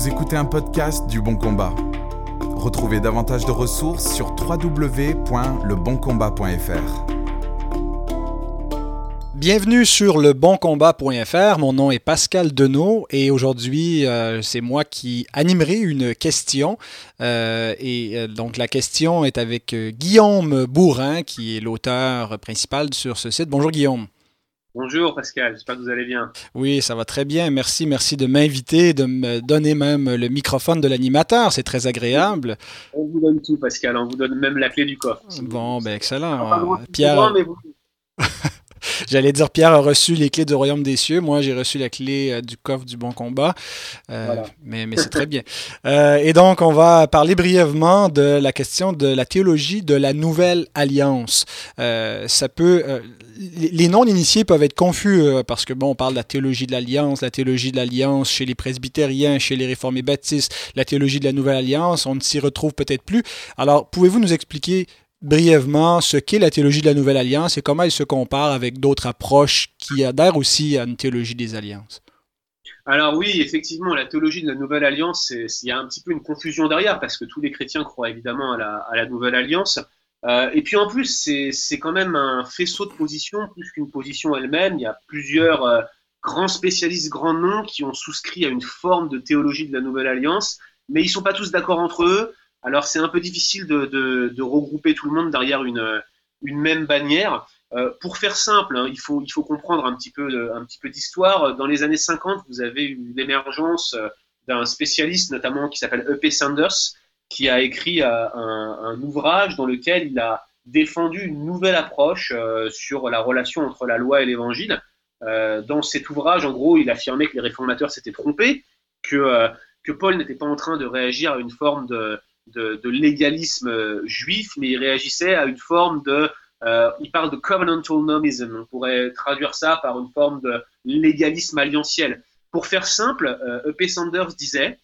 Vous écoutez un podcast du Bon Combat. Retrouvez davantage de ressources sur www.leboncombat.fr. Bienvenue sur leboncombat.fr. Mon nom est Pascal Denot et aujourd'hui, euh, c'est moi qui animerai une question. Euh, et euh, donc, la question est avec Guillaume Bourrin, qui est l'auteur principal sur ce site. Bonjour Guillaume. Bonjour Pascal, j'espère que vous allez bien. Oui, ça va très bien. Merci, merci de m'inviter, de me donner même le microphone de l'animateur. C'est très agréable. On vous donne tout, Pascal. On vous donne même la clé du coffre. bon, ben excellent. Pierre. J'allais dire, Pierre a reçu les clés du royaume des cieux. Moi, j'ai reçu la clé euh, du coffre du bon combat. Euh, mais, mais c'est très bien. Euh, et donc, on va parler brièvement de la question de la théologie de la nouvelle alliance. ça peut. les non-initiés peuvent être confus parce que, bon, on parle de la théologie de l'alliance, la théologie de l'alliance chez les presbytériens, chez les réformés baptistes, la théologie de la nouvelle alliance. On ne s'y retrouve peut-être plus. Alors, pouvez-vous nous expliquer brièvement ce qu'est la théologie de la Nouvelle Alliance et comment elle se compare avec d'autres approches qui adhèrent aussi à une théologie des alliances. Alors oui, effectivement, la théologie de la Nouvelle Alliance, il y a un petit peu une confusion derrière parce que tous les chrétiens croient évidemment à la, Nouvelle Alliance. Euh, et puis en plus, c'est quand même un faisceau de positions plus qu'une position elle-même. Il y a plusieurs euh, grands spécialistes, grands noms qui ont souscrit à une forme de théologie de la Nouvelle Alliance, mais ils sont pas tous d'accord entre eux. Alors c'est un peu difficile de, regrouper tout le monde derrière une, même bannière. Euh, pour faire simple, hein, il, faut, comprendre un petit peu, un petit peu d'histoire. Dans les années 50, vous avez eu l'émergence euh, d'un spécialiste, notamment qui s'appelle E.P. Sanders, qui a écrit euh, un, ouvrage dans lequel il a défendu une nouvelle approche sur la relation entre la loi et l'évangile. dans cet ouvrage, en gros, il affirmait que les réformateurs s'étaient trompés, que, que Paul n'était pas en train de réagir à une forme de, de, légalisme euh, juif, mais il réagissait à une forme de, euh, il parle de covenantal nomism, on pourrait traduire ça par une forme de légalisme alliantiel. Pour faire simple, E.P. Euh, e Sanders disait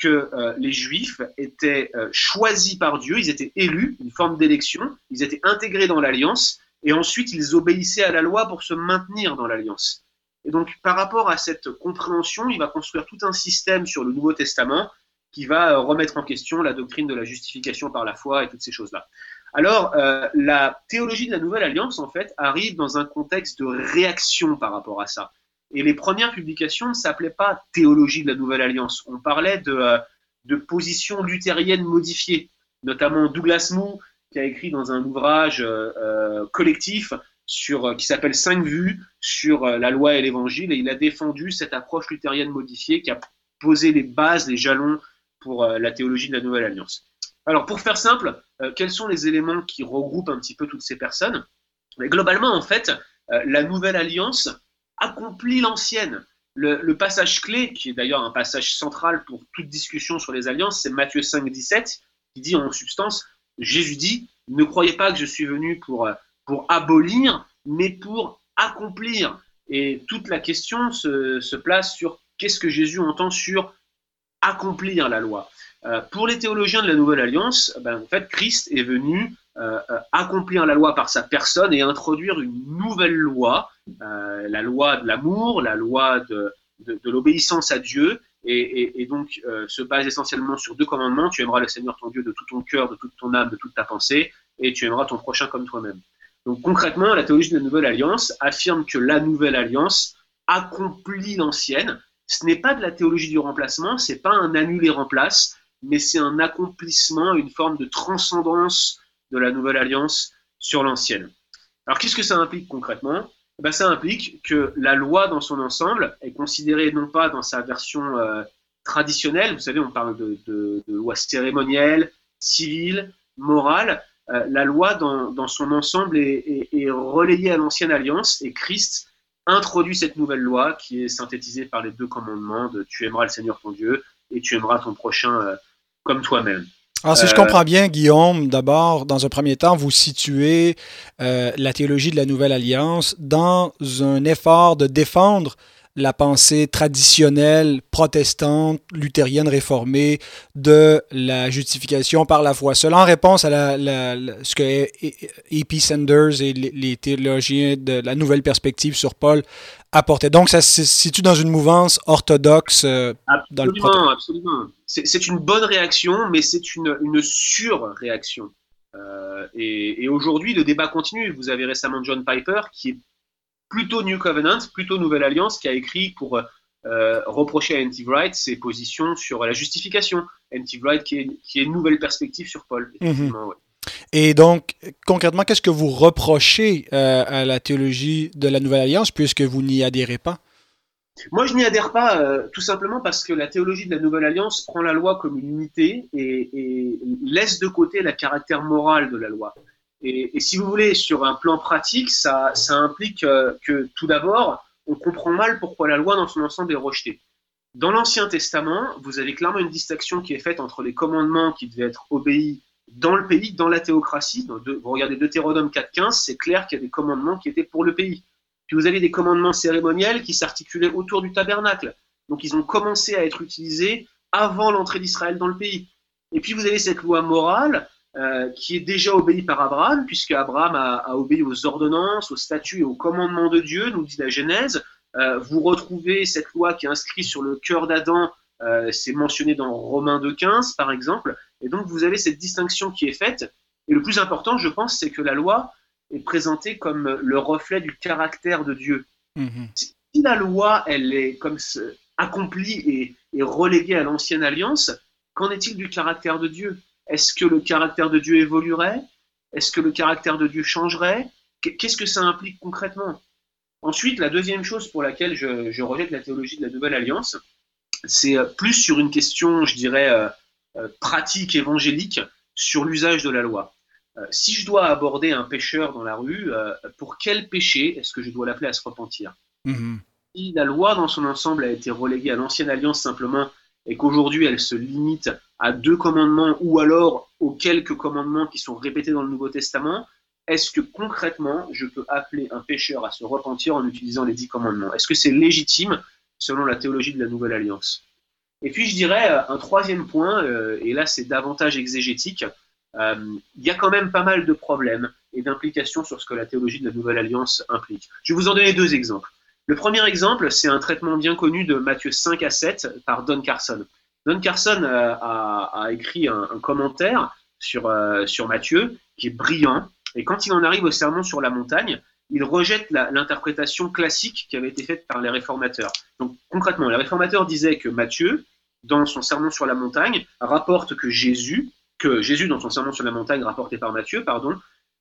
que les juifs étaient choisis par Dieu, ils étaient élus, une forme d'élection, ils étaient intégrés dans l'alliance, et ensuite ils obéissaient à la loi pour se maintenir dans l'alliance. Et donc, par rapport à cette compréhension, il va construire tout un système sur le Nouveau Testament qui va euh, remettre en question la doctrine de la justification par la foi et toutes ces choses-là. Alors, euh, la théologie de la Nouvelle Alliance, en fait, arrive dans un contexte de réaction par rapport à ça. Et les premières publications ne s'appelaient pas théologie de la Nouvelle Alliance. On parlait de, euh, de positions luthériennes modifiées, notamment Douglas Moo, qui a écrit dans un ouvrage collectif sur, qui s'appelle Cinq vues sur la loi et l'évangile, et il a défendu cette approche luthérienne modifiée qui a posé les bases, les jalons pour euh, la théologie de la Nouvelle Alliance. Alors, pour faire simple, euh, quels sont les éléments qui regroupent un petit peu toutes ces personnes? Globalement, en fait, euh, la Nouvelle Alliance accomplit l'ancienne. Le, passage clé, qui est d'ailleurs un passage central pour toute discussion sur les alliances, c'est Matthieu 5, 17, qui dit en substance, Jésus dit, ne croyez pas que je suis venu pour, pour abolir, mais pour accomplir. Et toute la question se place sur qu'est-ce que Jésus entend sur accomplir la loi. Euh, pour les théologiens de la Nouvelle Alliance, ben, en fait, Christ est venu euh, euh, accomplir la loi par sa personne et introduire une nouvelle loi, la loi de l'amour, la loi de, l'obéissance à Dieu, et, donc se base essentiellement sur deux commandements. Tu aimeras le Seigneur ton Dieu de tout ton cœur, de toute ton âme, de toute ta pensée, et tu aimeras ton prochain comme toi-même. Donc concrètement, la théologie de la Nouvelle Alliance affirme que la Nouvelle Alliance accomplit l'ancienne, ce n'est pas de la théologie du remplacement, c'est pas un annuler-remplace, mais c'est un accomplissement, une forme de transcendance de la nouvelle alliance sur l'ancienne. Alors qu'est-ce que ça implique concrètement? Eh ben, Ça implique que la loi dans son ensemble est considérée non pas dans sa version euh, traditionnelle, vous savez, on parle de, loi cérémonielle, civile, morale, euh, la loi dans, son ensemble est relayée à l'ancienne alliance et Christ introduit cette nouvelle loi qui est synthétisée par les deux commandements de tu aimeras le Seigneur ton Dieu et tu aimeras ton prochain euh, comme toi-même. Alors, si je euh, comprends bien, Guillaume, d'abord, dans un premier temps, vous situez euh, la théologie de la Nouvelle Alliance dans un effort de défendre la pensée traditionnelle protestante, luthérienne, réformée de la justification par la foi. Cela en réponse à la, ce que E.P. Sanders et les, théologiens de la nouvelle perspective sur Paul apportaient. Donc, ça se situe dans une mouvance orthodoxe euh, dans le Absolument, C'est une bonne réaction, mais c'est une, une surréaction. Euh, et, et aujourd'hui, le débat continue. Vous avez récemment John Piper, qui est plutôt New Covenant, plutôt Nouvelle Alliance, qui a écrit pour euh, reprocher à N.T. Wright ses positions sur la justification. N.T. Wright qui est, qui est, une nouvelle perspective sur Paul. Mhm. Et donc, concrètement, qu'est-ce que vous reprochez euh, à la théologie de la Nouvelle Alliance puisque vous n'y adhérez pas? Moi, je n'y adhère pas euh, tout simplement parce que la théologie de la Nouvelle Alliance prend la loi comme une unité et, et laisse de côté le caractère moral de la loi. Et, si vous voulez, sur un plan pratique, ça, implique euh, que tout d'abord, on comprend mal pourquoi la loi dans son ensemble est rejetée. Dans l'Ancien Testament, vous avez clairement une distinction qui est faite entre les commandements qui devaient être obéis dans le pays, dans la théocratie. vous regardez Deutéronome 4.15, c'est clair qu'il y a des commandements qui étaient pour le pays. Puis vous avez des commandements cérémoniels qui s'articulaient autour du tabernacle. Donc ils ont commencé à être utilisés avant l'entrée d'Israël dans le pays. Et puis vous avez cette loi morale euh, qui est déjà obéi par Abraham, puisque Abraham a, obéi aux ordonnances, aux statuts et aux commandements de Dieu, nous dit la Genèse. Euh, vous retrouvez cette loi qui est inscrite sur le cœur d'Adam, euh, c'est mentionné dans Romains 2.15 par exemple, et donc vous avez cette distinction qui est faite. Et le plus important, je pense, c'est que la loi est présentée comme le reflet du caractère de Dieu. Mm-hmm. Si la loi, elle est comme accomplie et, et reléguée à l'ancienne alliance, qu'en est-il du caractère de Dieu? Est-ce que le caractère de Dieu évoluerait? Est-ce que le caractère de Dieu changerait? Qu'est-ce que ça implique concrètement? Ensuite, la deuxième chose pour laquelle je, rejette la théologie de la Nouvelle Alliance, c'est euh, plus sur une question, je dirais, euh, euh, pratique, évangélique, sur l'usage de la loi. si je dois aborder un pécheur dans la rue, pour quel péché est-ce que je dois l'appeler à se repentir? Mm-hmm. Si la loi dans son ensemble a été reléguée à l'ancienne alliance simplement et qu'aujourd'hui elle se limite à deux commandements ou alors aux quelques commandements qui sont répétés dans le Nouveau Testament, est-ce que concrètement je peux appeler un pécheur à se repentir en utilisant les dix commandements? Est-ce que c'est légitime selon la théologie de la Nouvelle Alliance? Et puis je dirais euh, un troisième point, euh, et là c'est davantage exégétique, euh, il y a quand même pas mal de problèmes et d'implications sur ce que la théologie de la Nouvelle Alliance implique. Je vais vous en donner deux exemples. Le premier exemple, c'est un traitement bien connu de Matthieu 5 à 7 par Don Carson. Don Carson euh, a, écrit un, commentaire sur, euh, Matthieu qui est brillant. Et quand il en arrive au sermon sur la montagne, il rejette l'interprétation classique qui avait été faite par les réformateurs. Donc concrètement, les réformateurs disaient que Matthieu, dans son sermon sur la montagne, rapporte que Jésus, que Jésus dans son sermon sur la montagne rapporté par Matthieu, pardon,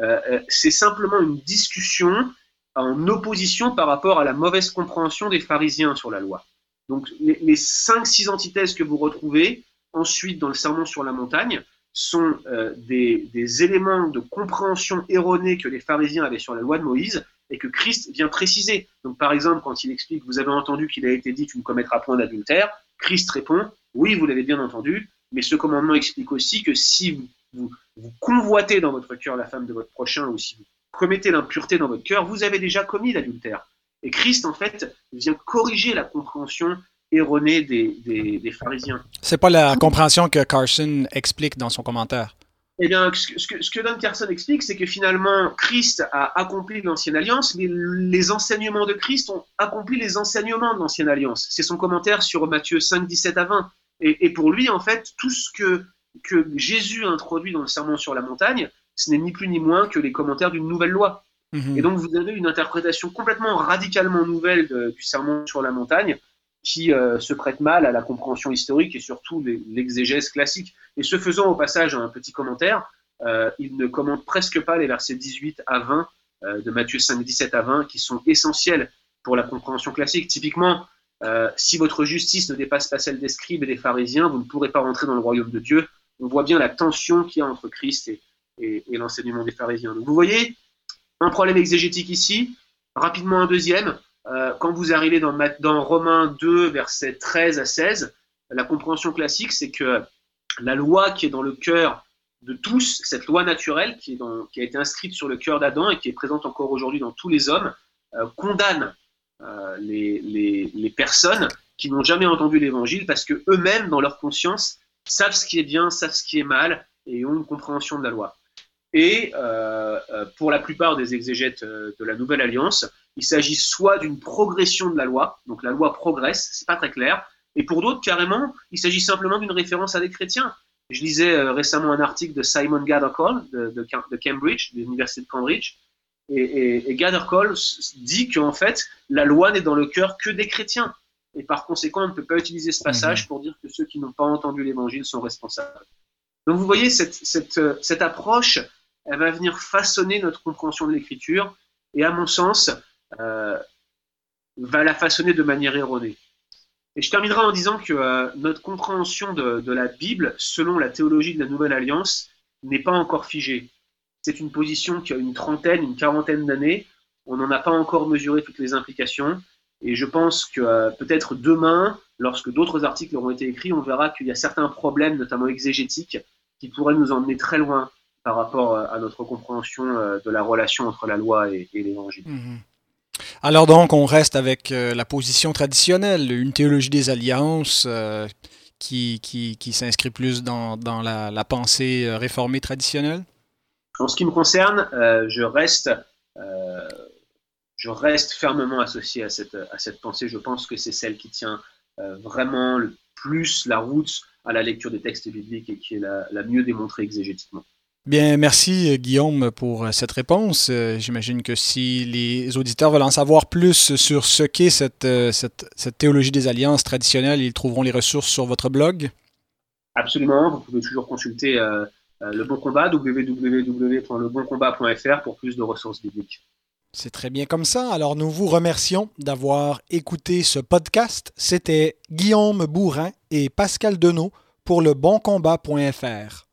euh, c'est simplement une discussion en opposition par rapport à la mauvaise compréhension des pharisiens sur la loi. Donc les, cinq, six antithèses que vous retrouvez ensuite dans le sermon sur la montagne sont euh, des, éléments de compréhension erronée que les pharisiens avaient sur la loi de Moïse et que Christ vient préciser. Donc par exemple, quand il explique, vous avez entendu qu'il a été dit, tu ne commettras point d'adultère, Christ répond, oui, vous l'avez bien entendu, mais ce commandement explique aussi que si vous, vous convoitez dans votre cœur la femme de votre prochain ou si vous commettez l'impureté dans votre cœur, vous avez déjà commis l'adultère. Et Christ, en fait, vient corriger la compréhension erronée des, des, des pharisiens. C'est pas la compréhension que Carson explique dans son commentaire. Eh bien, ce que, ce que Don Carson explique, c'est que finalement, Christ a accompli l'ancienne alliance, mais les enseignements de Christ ont accompli les enseignements de l'ancienne alliance. C'est son commentaire sur Matthieu 5, 17 à 20. Et, et, pour lui, en fait, tout ce que, que Jésus a introduit dans le sermon sur la montagne, ce n'est ni plus ni moins que les commentaires d'une nouvelle loi. Mhm. Et donc vous avez une interprétation complètement radicalement nouvelle du sermon sur la montagne qui euh, se prête mal à la compréhension historique et surtout l'exégèse classique. Et ce faisant au passage un petit commentaire, euh, il ne commente presque pas les versets 18 à 20 euh, de Matthieu 5, 17 à 20 qui sont essentiels pour la compréhension classique. Typiquement, si votre justice ne dépasse pas celle des scribes et des pharisiens, vous ne pourrez pas rentrer dans le royaume de Dieu. On voit bien la tension qu'il y a entre Christ et, et, l'enseignement des pharisiens. Donc vous voyez, un problème exégétique ici, rapidement un deuxième. Euh, quand vous arrivez dans, Romains 2, versets 13 à 16, la compréhension classique, c'est que la loi qui est dans le cœur de tous, cette loi naturelle qui, a été inscrite sur le cœur d'Adam et qui est présente encore aujourd'hui dans tous les hommes, euh, condamne les, les, les, personnes qui n'ont jamais entendu l'évangile parce que eux-mêmes, dans leur conscience, savent ce qui est bien, savent ce qui est mal et ont une compréhension de la loi. Et euh, euh, pour la plupart des exégètes euh, de la Nouvelle Alliance, il s'agit soit d'une progression de la loi, donc la loi progresse, c'est pas très clair, et pour d'autres, carrément, il s'agit simplement d'une référence à des chrétiens. Je lisais récemment un article de Simon Gathercole de, de, de Cambridge, de l'université de Cambridge, et, et, et Gathercole dit qu'en fait, la loi n'est dans le cœur que des chrétiens. Et par conséquent, on ne peut pas utiliser ce passage mhm. pour dire que ceux qui n'ont pas entendu l'évangile sont responsables. Donc vous voyez, cette, cette, cette approche elle va venir façonner notre compréhension de l'écriture et à mon sens, euh, va la façonner de manière erronée. Et je terminerai en disant que euh, notre compréhension de, la Bible, selon la théologie de la Nouvelle Alliance, n'est pas encore figée. C'est une position qui a une trentaine, une quarantaine d'années. On n'en a pas encore mesuré toutes les implications. Et je pense que euh, peut-être demain, lorsque d'autres articles auront été écrits, on verra qu'il y a certains problèmes, notamment exégétiques, qui pourraient nous emmener très loin par rapport euh, à notre compréhension euh, de la relation entre la loi et, l'évangile. Mhm. Alors donc, on reste avec euh, la position traditionnelle, une théologie des alliances qui, qui, qui s'inscrit plus dans, dans la, la, pensée réformée traditionnelle? En ce qui me concerne, je, reste, je reste fermement associé à cette, à cette pensée. Je pense que c'est celle qui tient vraiment le plus la route à la lecture des textes bibliques et qui est la, la mieux démontrée exégétiquement. Bien, merci Guillaume pour cette réponse. Euh, j'imagine que si les auditeurs veulent en savoir plus sur ce qu'est cette, euh, cette, cette, théologie des alliances traditionnelles, ils trouveront les ressources sur votre blog. Absolument, vous pouvez toujours consulter euh, Le Bon Combat, www.leboncombat.fr pour plus de ressources bibliques. C'est très bien comme ça. Alors nous vous remercions d'avoir écouté ce podcast. C'était Guillaume Bourrin et Pascal Denot pour leboncombat.fr.